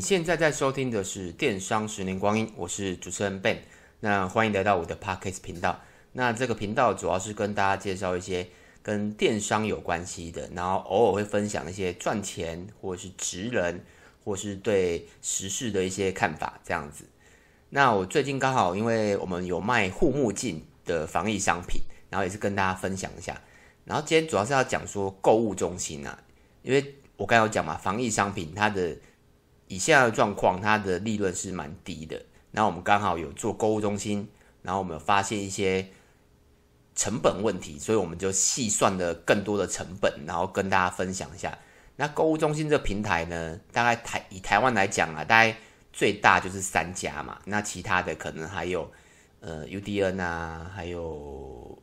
你现在在收听的是《电商十年光阴》，我是主持人 Ben。那欢迎来到我的 Podcast 频道。那这个频道主要是跟大家介绍一些跟电商有关系的，然后偶尔会分享一些赚钱或是职人，或是对时事的一些看法这样子。那我最近刚好因为我们有卖护目镜的防疫商品，然后也是跟大家分享一下。然后今天主要是要讲说购物中心啊，因为我刚有讲嘛，防疫商品它的以现在的状况，它的利润是蛮低的。那我们刚好有做购物中心，然后我们发现一些成本问题，所以我们就细算了更多的成本，然后跟大家分享一下。那购物中心这个平台呢，大概台以台湾来讲啊，大概最大就是三家嘛。那其他的可能还有呃 UDN 啊，还有。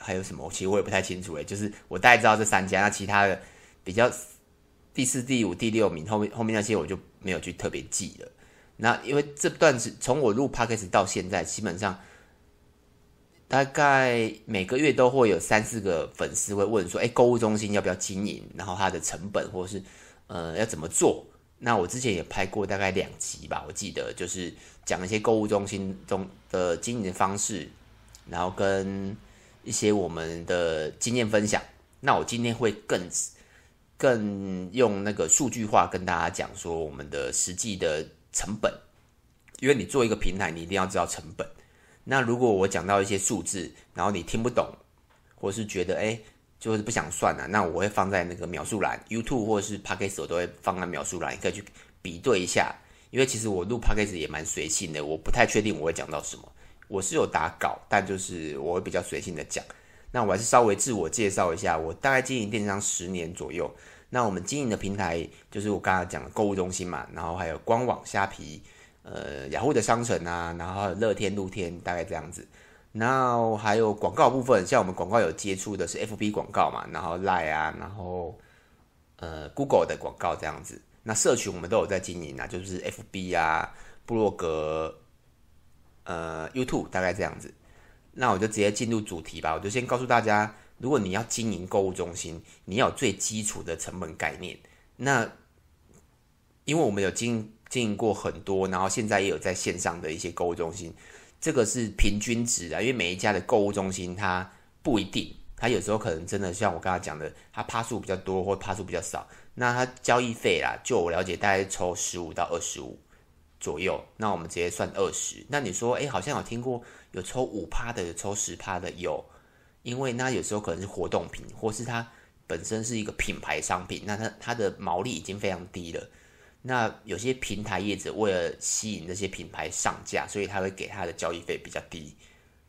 还有什么？其实我也不太清楚诶，就是我大概知道这三家，那其他的比较第四、第五、第六名后面后面那些我就没有去特别记了。那因为这段是从我录 Podcast 到现在，基本上大概每个月都会有三四个粉丝会问说：“哎，购物中心要不要经营？然后它的成本或是呃要怎么做？”那我之前也拍过大概两集吧，我记得就是讲一些购物中心中的经营方式，然后跟。一些我们的经验分享，那我今天会更更用那个数据化跟大家讲说我们的实际的成本，因为你做一个平台，你一定要知道成本。那如果我讲到一些数字，然后你听不懂，或是觉得哎，就是不想算了，那我会放在那个描述栏，YouTube 或者是 Podcast 我都会放在描述栏，你可以去比对一下。因为其实我录 Podcast 也蛮随性的，我不太确定我会讲到什么。我是有打稿，但就是我会比较随性的讲。那我还是稍微自我介绍一下，我大概经营电商十年左右。那我们经营的平台就是我刚才讲的购物中心嘛，然后还有官网虾皮，呃，雅虎的商城啊，然后乐天、露天，大概这样子。然后还有广告部分，像我们广告有接触的是 FB 广告嘛，然后 Line 啊，然后呃 Google 的广告这样子。那社群我们都有在经营啊，就是 FB 啊，部落格。呃，YouTube 大概这样子，那我就直接进入主题吧。我就先告诉大家，如果你要经营购物中心，你要有最基础的成本概念。那因为我们有经经营过很多，然后现在也有在线上的一些购物中心，这个是平均值啊。因为每一家的购物中心它不一定，它有时候可能真的像我刚才讲的，它趴数比较多或趴数比较少，那它交易费啦，就我了解，大概抽十五到二十五。左右，那我们直接算二十。那你说，诶，好像有听过有抽五趴的，有抽十趴的，有。因为那有时候可能是活动品，或是它本身是一个品牌商品，那它它的毛利已经非常低了。那有些平台业者为了吸引这些品牌上架，所以他会给他的交易费比较低。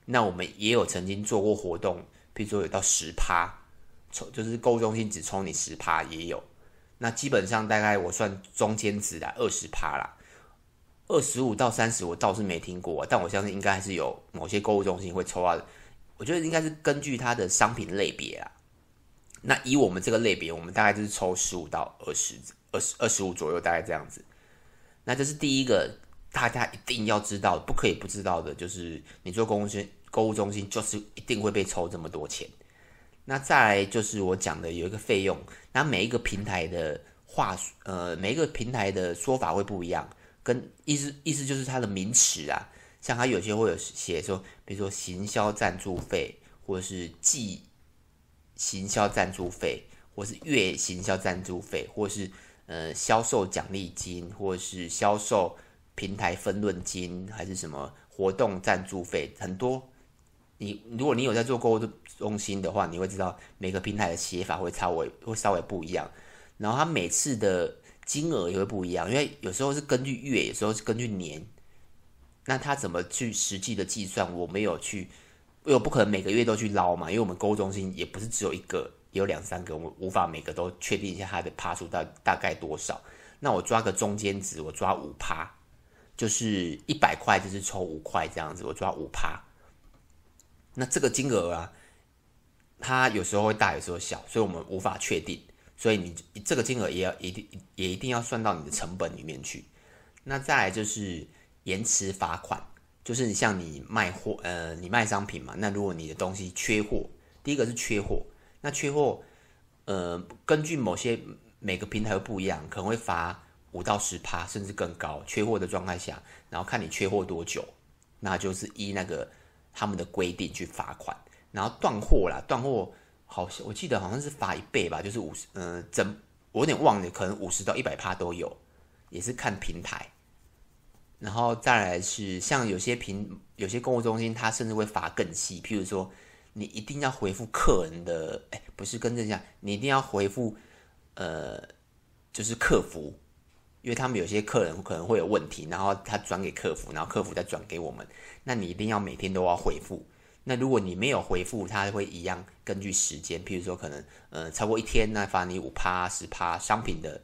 那我们也有曾经做过活动，比如说有到十趴，抽就是购物中心只抽你十趴也有。那基本上大概我算中间值的二十趴啦。二十五到三十，我倒是没听过，但我相信应该还是有某些购物中心会抽啊。我觉得应该是根据它的商品类别啊。那以我们这个类别，我们大概就是抽十五到二十、二十二十五左右，大概这样子。那这是第一个，大家一定要知道，不可以不知道的，就是你做购物中心，购物中心就是一定会被抽这么多钱。那再来就是我讲的有一个费用，那每一个平台的话，呃，每一个平台的说法会不一样。跟意思意思就是它的名词啊，像它有些会有写说，比如说行销赞助费，或者是季行销赞助费，或是月行销赞助费，或是呃销售奖励金，或是销售平台分润金，还是什么活动赞助费，很多。你如果你有在做购物中心的话，你会知道每个平台的写法会稍微会稍微不一样，然后它每次的。金额也会不一样，因为有时候是根据月，有时候是根据年。那他怎么去实际的计算？我没有去，因为我不可能每个月都去捞嘛。因为我们购物中心也不是只有一个，有两三个，我无法每个都确定一下它的趴数大大概多少。那我抓个中间值，我抓五趴，就是一百块就是抽五块这样子，我抓五趴。那这个金额啊，它有时候会大，有时候小，所以我们无法确定。所以你这个金额也要一定也一定要算到你的成本里面去。那再来就是延迟罚款，就是你像你卖货，呃，你卖商品嘛，那如果你的东西缺货，第一个是缺货，那缺货，呃，根据某些每个平台不一样，可能会罚五到十趴，甚至更高，缺货的状态下，然后看你缺货多久，那就是依那个他们的规定去罚款。然后断货啦，断货好像我记得好像是罚一倍吧，就是五十，嗯，整我有点忘了，可能五十到一百趴都有，也是看平台。然后再来是像有些平有些购物中心，它甚至会罚更细，譬如说你一定要回复客人的，哎，不是更正一下，你一定要回复，呃，就是客服。因为他们有些客人可能会有问题，然后他转给客服，然后客服再转给我们。那你一定要每天都要回复。那如果你没有回复，他会一样根据时间，譬如说可能呃超过一天，那罚你五趴十趴商品的，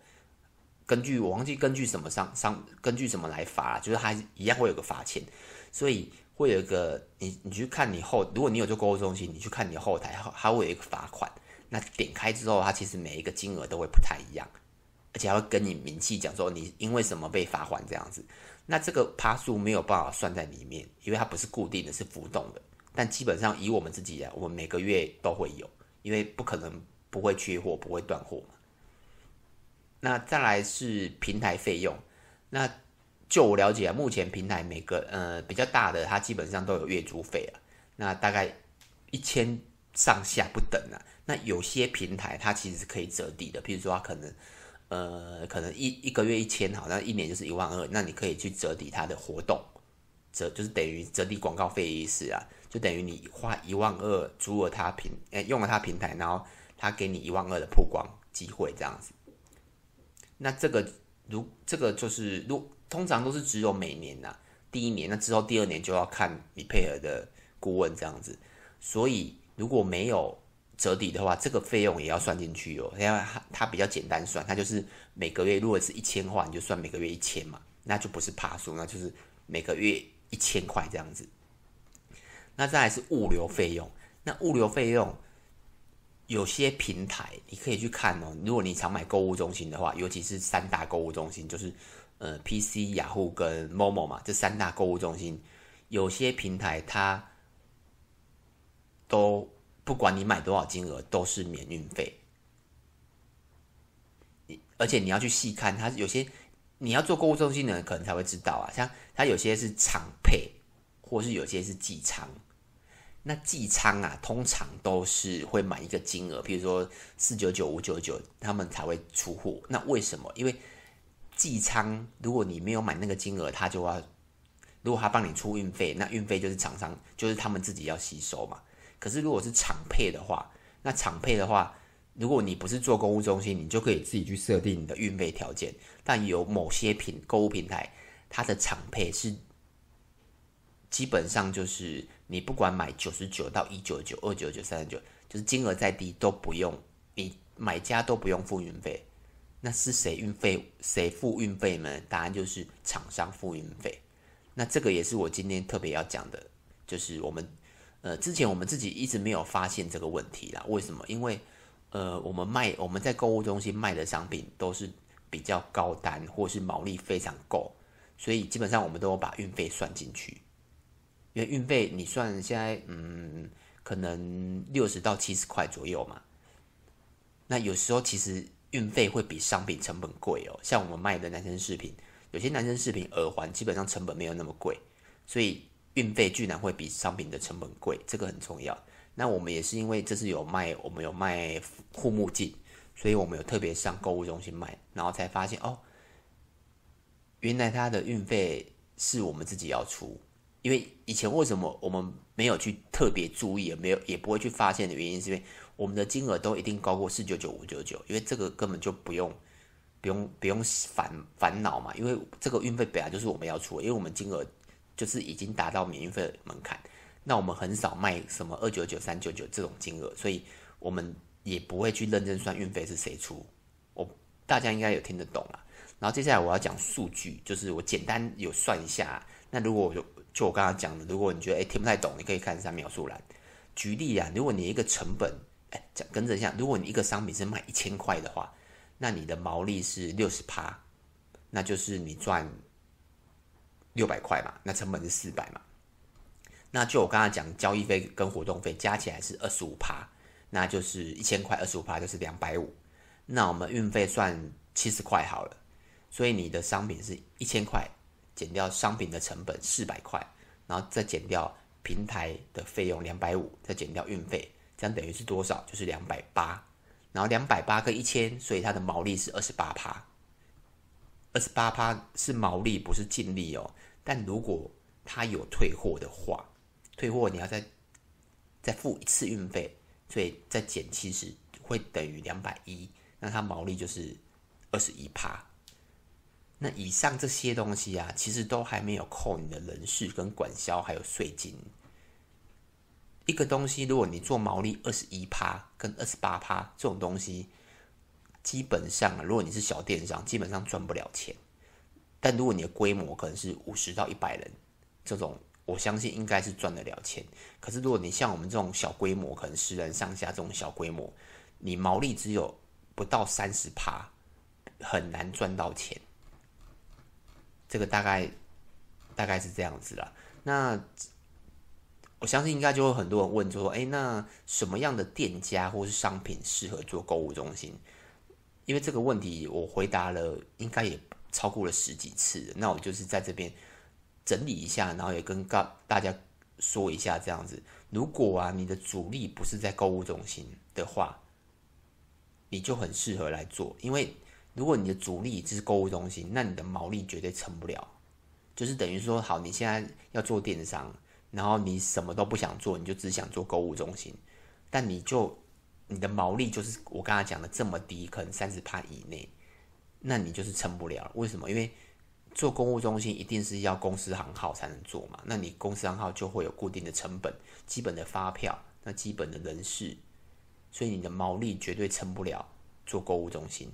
根据我忘记根据什么商商根据什么来罚，就是他一样会有个罚钱。所以会有一个你你去看你后，如果你有做购物中心，你去看你后台，它会有一个罚款。那点开之后，它其实每一个金额都会不太一样。而且还会跟你明细讲说你因为什么被罚款这样子，那这个趴数没有办法算在里面，因为它不是固定的，是浮动的。但基本上以我们自己啊，我们每个月都会有，因为不可能不会缺货，不会断货嘛。那再来是平台费用，那就我了解啊，目前平台每个呃比较大的，它基本上都有月租费啊，那大概一千上下不等啊。那有些平台它其实是可以折抵的，譬如说它可能。呃，可能一一个月一千，好，那一年就是一万二，那你可以去折抵它的活动，折就是等于折抵广告费的意思啊，就等于你花一万二租了它平，哎，用了它平台，然后它给你一万二的曝光机会这样子。那这个如这个就是如通常都是只有每年呐，第一年，那之后第二年就要看你配合的顾问这样子。所以如果没有。折抵的话，这个费用也要算进去哦。因为它它比较简单算，它就是每个月如果是一千的话，你就算每个月一千嘛，那就不是爬数，那就是每个月一千块这样子。那再来是物流费用，那物流费用有些平台你可以去看哦。如果你常买购物中心的话，尤其是三大购物中心，就是呃 PC、雅虎跟 Momo 嘛，这三大购物中心，有些平台它都。不管你买多少金额，都是免运费。而且你要去细看，它有些你要做购物中心的人可能才会知道啊。像它有些是常配，或是有些是寄仓。那寄仓啊，通常都是会买一个金额，比如说四九九、五九九，他们才会出货。那为什么？因为寄仓，如果你没有买那个金额，他就要，如果他帮你出运费，那运费就是厂商，就是他们自己要吸收嘛。可是，如果是厂配的话，那厂配的话，如果你不是做购物中心，你就可以自己去设定你的运费条件。但有某些平购物平台，它的厂配是基本上就是你不管买九十九到一九九、二九九、三十九，就是金额再低都不用，你买家都不用付运费。那是谁运费？谁付运费呢？答案就是厂商付运费。那这个也是我今天特别要讲的，就是我们。呃，之前我们自己一直没有发现这个问题啦。为什么？因为，呃，我们卖我们在购物中心卖的商品都是比较高单，或是毛利非常够，所以基本上我们都有把运费算进去。因为运费你算现在，嗯，可能六十到七十块左右嘛。那有时候其实运费会比商品成本贵哦。像我们卖的男生饰品，有些男生饰品耳环基本上成本没有那么贵，所以。运费居然会比商品的成本贵，这个很重要。那我们也是因为这是有卖，我们有卖护目镜，所以我们有特别上购物中心卖，然后才发现哦，原来它的运费是我们自己要出。因为以前为什么我们没有去特别注意，也没有也不会去发现的原因，是因为我们的金额都一定高过四九九五九九，因为这个根本就不用不用不用烦烦恼嘛，因为这个运费本来就是我们要出，因为我们金额。就是已经达到免运费的门槛，那我们很少卖什么二九九、三九九这种金额，所以我们也不会去认真算运费是谁出。我大家应该有听得懂了。然后接下来我要讲数据，就是我简单有算一下。那如果我就就我刚刚讲的，如果你觉得诶听不太懂，你可以看一下描述栏。举例啊，如果你一个成本诶讲跟着一下，如果你一个商品是卖一千块的话，那你的毛利是六十趴，那就是你赚。六百块嘛，那成本是四百嘛，那就我刚刚讲交易费跟活动费加起来是二十五趴，那就是一千块，二十五趴就是两百五。那我们运费算七十块好了，所以你的商品是一千块，减掉商品的成本四百块，然后再减掉平台的费用两百五，再减掉运费，这样等于是多少？就是两百八。然后两百八跟一千，所以它的毛利是二十八趴。二十八趴是毛利，不是净利哦。但如果它有退货的话，退货你要再再付一次运费，所以再减其实会等于两百一，那它毛利就是二十一趴。那以上这些东西啊，其实都还没有扣你的人事跟管销还有税金。一个东西，如果你做毛利二十一趴跟二十八趴这种东西，基本上，如果你是小电商，基本上赚不了钱。但如果你的规模可能是五十到一百人，这种我相信应该是赚得了钱。可是如果你像我们这种小规模，可能十人上下这种小规模，你毛利只有不到三十趴，很难赚到钱。这个大概大概是这样子啦。那。我相信应该就会很多人问，就说：“哎，那什么样的店家或是商品适合做购物中心？”因为这个问题我回答了，应该也超过了十几次。那我就是在这边整理一下，然后也跟大大家说一下这样子。如果啊，你的主力不是在购物中心的话，你就很适合来做。因为如果你的主力就是购物中心，那你的毛利绝对成不了。就是等于说，好，你现在要做电商。然后你什么都不想做，你就只想做购物中心，但你就你的毛利就是我刚才讲的这么低，可能三十趴以内，那你就是撑不了。为什么？因为做购物中心一定是要公司行号才能做嘛，那你公司行号就会有固定的成本、基本的发票、那基本的人事，所以你的毛利绝对撑不了做购物中心。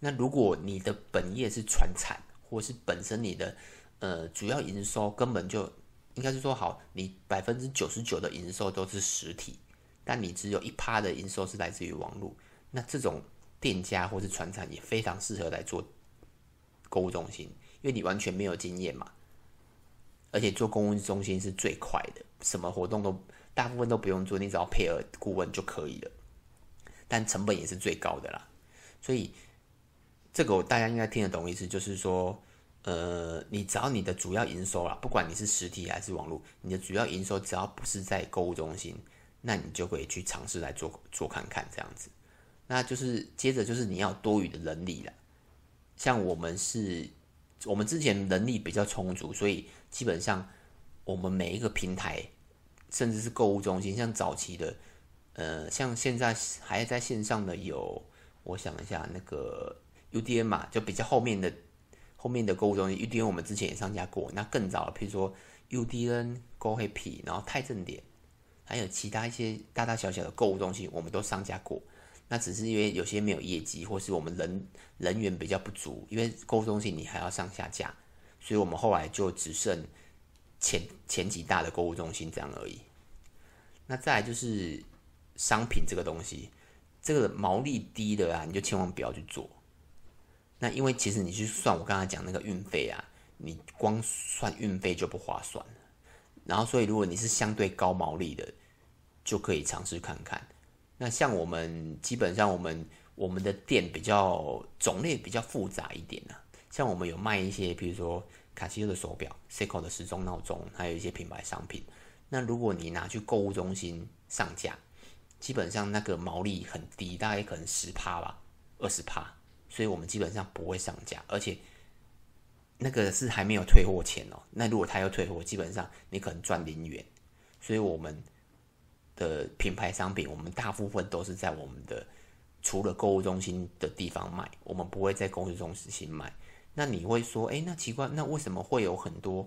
那如果你的本业是传产，或是本身你的呃主要营收根本就应该是说好，你百分之九十九的营收都是实体，但你只有一趴的营收是来自于网络。那这种店家或是传产也非常适合来做购物中心，因为你完全没有经验嘛，而且做购物中心是最快的，什么活动都大部分都不用做，你只要配合顾问就可以了。但成本也是最高的啦，所以这个大家应该听得懂意思，就是说。呃，你只要你的主要营收啦，不管你是实体还是网络，你的主要营收只要不是在购物中心，那你就可以去尝试来做做看看这样子。那就是接着就是你要多余的人力了。像我们是，我们之前能力比较充足，所以基本上我们每一个平台，甚至是购物中心，像早期的，呃，像现在还在线上的有，我想一下，那个 UDN 嘛，就比较后面的。后面的购物中心，UDN 我们之前也上架过。那更早，譬如说 UDN、GoHappy，然后泰正点，还有其他一些大大小小的购物中心，我们都上架过。那只是因为有些没有业绩，或是我们人人员比较不足，因为购物中心你还要上下架，所以我们后来就只剩前前几大的购物中心这样而已。那再来就是商品这个东西，这个毛利低的啊，你就千万不要去做。那因为其实你去算我刚才讲那个运费啊，你光算运费就不划算了。然后所以如果你是相对高毛利的，就可以尝试看看。那像我们基本上我们我们的店比较种类比较复杂一点呢、啊，像我们有卖一些比如说卡西欧的手表、Seiko 的时钟闹钟，还有一些品牌商品。那如果你拿去购物中心上架，基本上那个毛利很低，大概可能十趴吧，二十趴。所以我们基本上不会上架，而且那个是还没有退货前哦。那如果他要退货，基本上你可能赚零元。所以我们的品牌商品，我们大部分都是在我们的除了购物中心的地方卖，我们不会在购物中心卖。那你会说，哎，那奇怪，那为什么会有很多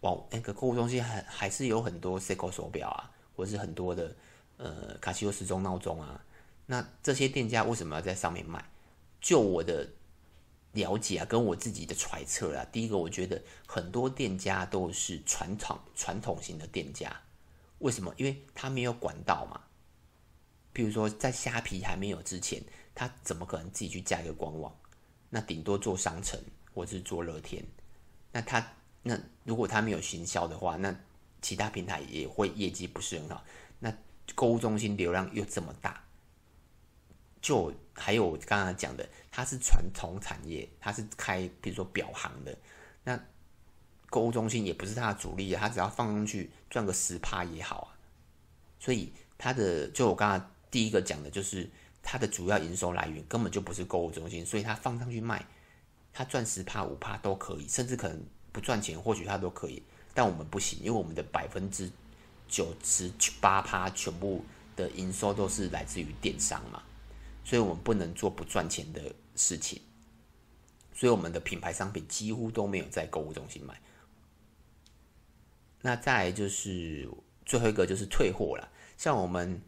网那个购物中心还还是有很多 Seiko 手表啊，或者是很多的呃卡西欧时钟闹钟啊？那这些店家为什么要在上面卖？就我的了解啊，跟我自己的揣测啊，第一个，我觉得很多店家都是传统传统型的店家，为什么？因为他没有管道嘛。比如说，在虾皮还没有之前，他怎么可能自己去架一个官网？那顶多做商城或者是做乐天。那他那如果他没有行销的话，那其他平台也会业绩不是很好。那购物中心流量又这么大。就还有我刚刚讲的，它是传统产业，它是开比如说表行的，那购物中心也不是它的主力啊，它只要放上去赚个十趴也好啊。所以它的就我刚刚第一个讲的就是它的主要营收来源根本就不是购物中心，所以它放上去卖，它赚十趴五趴都可以，甚至可能不赚钱，或许它都可以。但我们不行，因为我们的百分之九十八趴全部的营收都是来自于电商嘛。所以我们不能做不赚钱的事情，所以我们的品牌商品几乎都没有在购物中心买。那再来就是最后一个就是退货了，像我们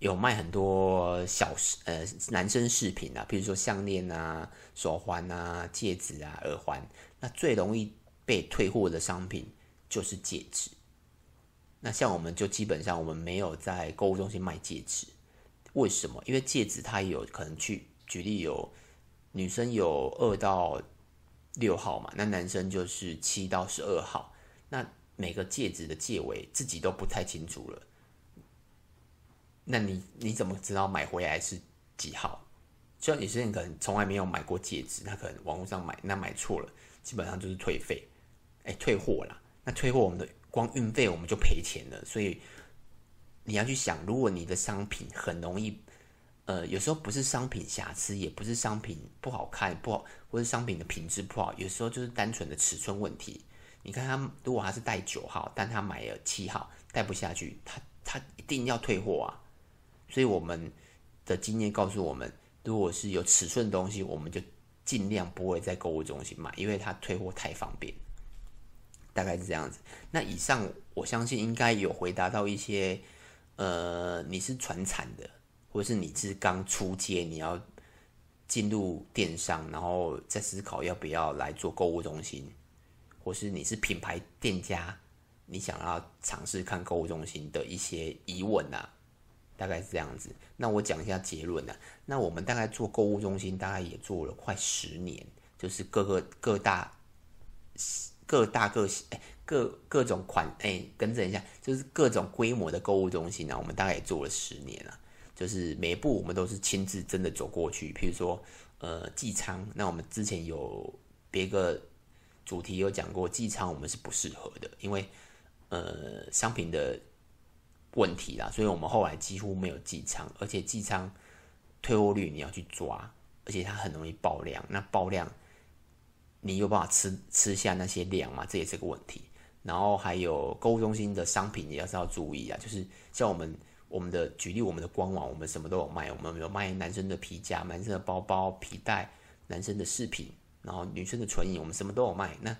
有卖很多小呃男生饰品啊，比如说项链啊、手环啊、戒指啊、耳环，那最容易被退货的商品就是戒指。那像我们就基本上我们没有在购物中心卖戒指。为什么？因为戒指它有可能去举例有女生有二到六号嘛，那男生就是七到十二号。那每个戒指的戒围自己都不太清楚了。那你你怎么知道买回来是几号？像有些人可能从来没有买过戒指，他可能网络上买，那买错了，基本上就是退费，哎，退货啦。那退货我们的光运费我们就赔钱了，所以。你要去想，如果你的商品很容易，呃，有时候不是商品瑕疵，也不是商品不好看，不好，或者商品的品质不好，有时候就是单纯的尺寸问题。你看他，如果他是带九号，但他买了七号，带不下去，他他一定要退货啊。所以我们的经验告诉我们，如果是有尺寸的东西，我们就尽量不会在购物中心买，因为它退货太方便。大概是这样子。那以上我相信应该有回答到一些。呃，你是传产的，或者是你是刚出街，你要进入电商，然后再思考要不要来做购物中心，或是你是品牌店家，你想要尝试看购物中心的一些疑问啊，大概是这样子。那我讲一下结论啊。那我们大概做购物中心，大概也做了快十年，就是各个各大各大各小。欸各各种款哎，更正一下，就是各种规模的购物中心呢、啊，我们大概也做了十年了。就是每一步我们都是亲自真的走过去。譬如说，呃，寄仓，那我们之前有别个主题有讲过，寄仓我们是不适合的，因为呃商品的问题啦，所以我们后来几乎没有寄仓，而且寄仓退货率你要去抓，而且它很容易爆量，那爆量你有办法吃吃下那些量吗？这也是个问题。然后还有购物中心的商品也是要注意啊，就是像我们我们的举例，我们的官网我们什么都有卖，我们有卖男生的皮夹、男生的包包、皮带、男生的饰品，然后女生的唇影，我们什么都有卖。那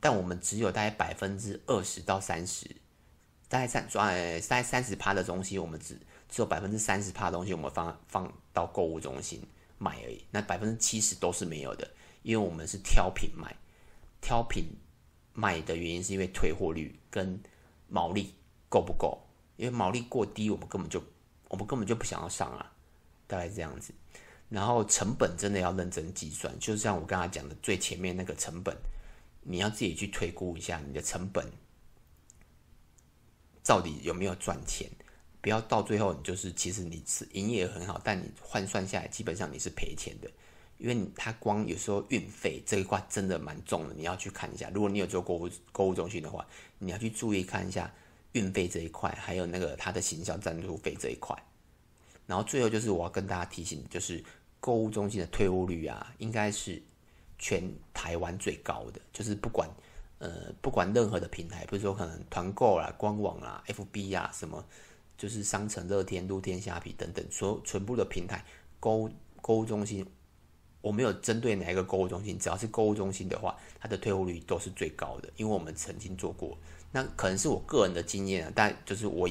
但我们只有大概百分之二十到三十，大概三呃大概三十趴的东西，我们只只有百分之三十趴的东西我们放放到购物中心卖而已。那百分之七十都是没有的，因为我们是挑品卖，挑品。卖的原因是因为退货率跟毛利够不够？因为毛利过低，我们根本就我们根本就不想要上啊，大概这样子。然后成本真的要认真计算，就像我刚才讲的最前面那个成本，你要自己去推估一下你的成本到底有没有赚钱，不要到最后你就是其实你是营业额很好，但你换算下来基本上你是赔钱的。因为它光有时候运费这一块真的蛮重的，你要去看一下。如果你有做购物购物中心的话，你要去注意看一下运费这一块，还有那个它的行销赞助费这一块。然后最后就是我要跟大家提醒，就是购物中心的退货率啊，应该是全台湾最高的。就是不管呃不管任何的平台，比如说可能团购啦、官网啦、FB 啊什么，就是商城、乐天、露天、虾皮等等，所有全部的平台购购物中心。我没有针对哪一个购物中心，只要是购物中心的话，它的退货率都是最高的，因为我们曾经做过。那可能是我个人的经验啊，但就是我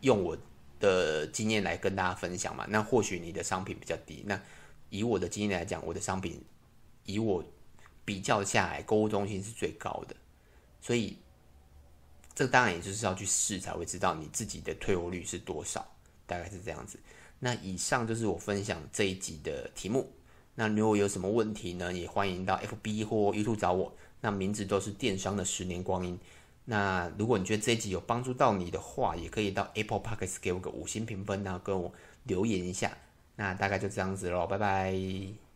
用我的经验来跟大家分享嘛。那或许你的商品比较低，那以我的经验来讲，我的商品以我比较下来，购物中心是最高的。所以这当然也就是要去试才会知道你自己的退货率是多少，大概是这样子。那以上就是我分享这一集的题目。那如果有什么问题呢，也欢迎到 FB 或 YouTube 找我。那名字都是电商的十年光阴。那如果你觉得这一集有帮助到你的话，也可以到 Apple Podcast 给我个五星评分，然后跟我留言一下。那大概就这样子喽，拜拜。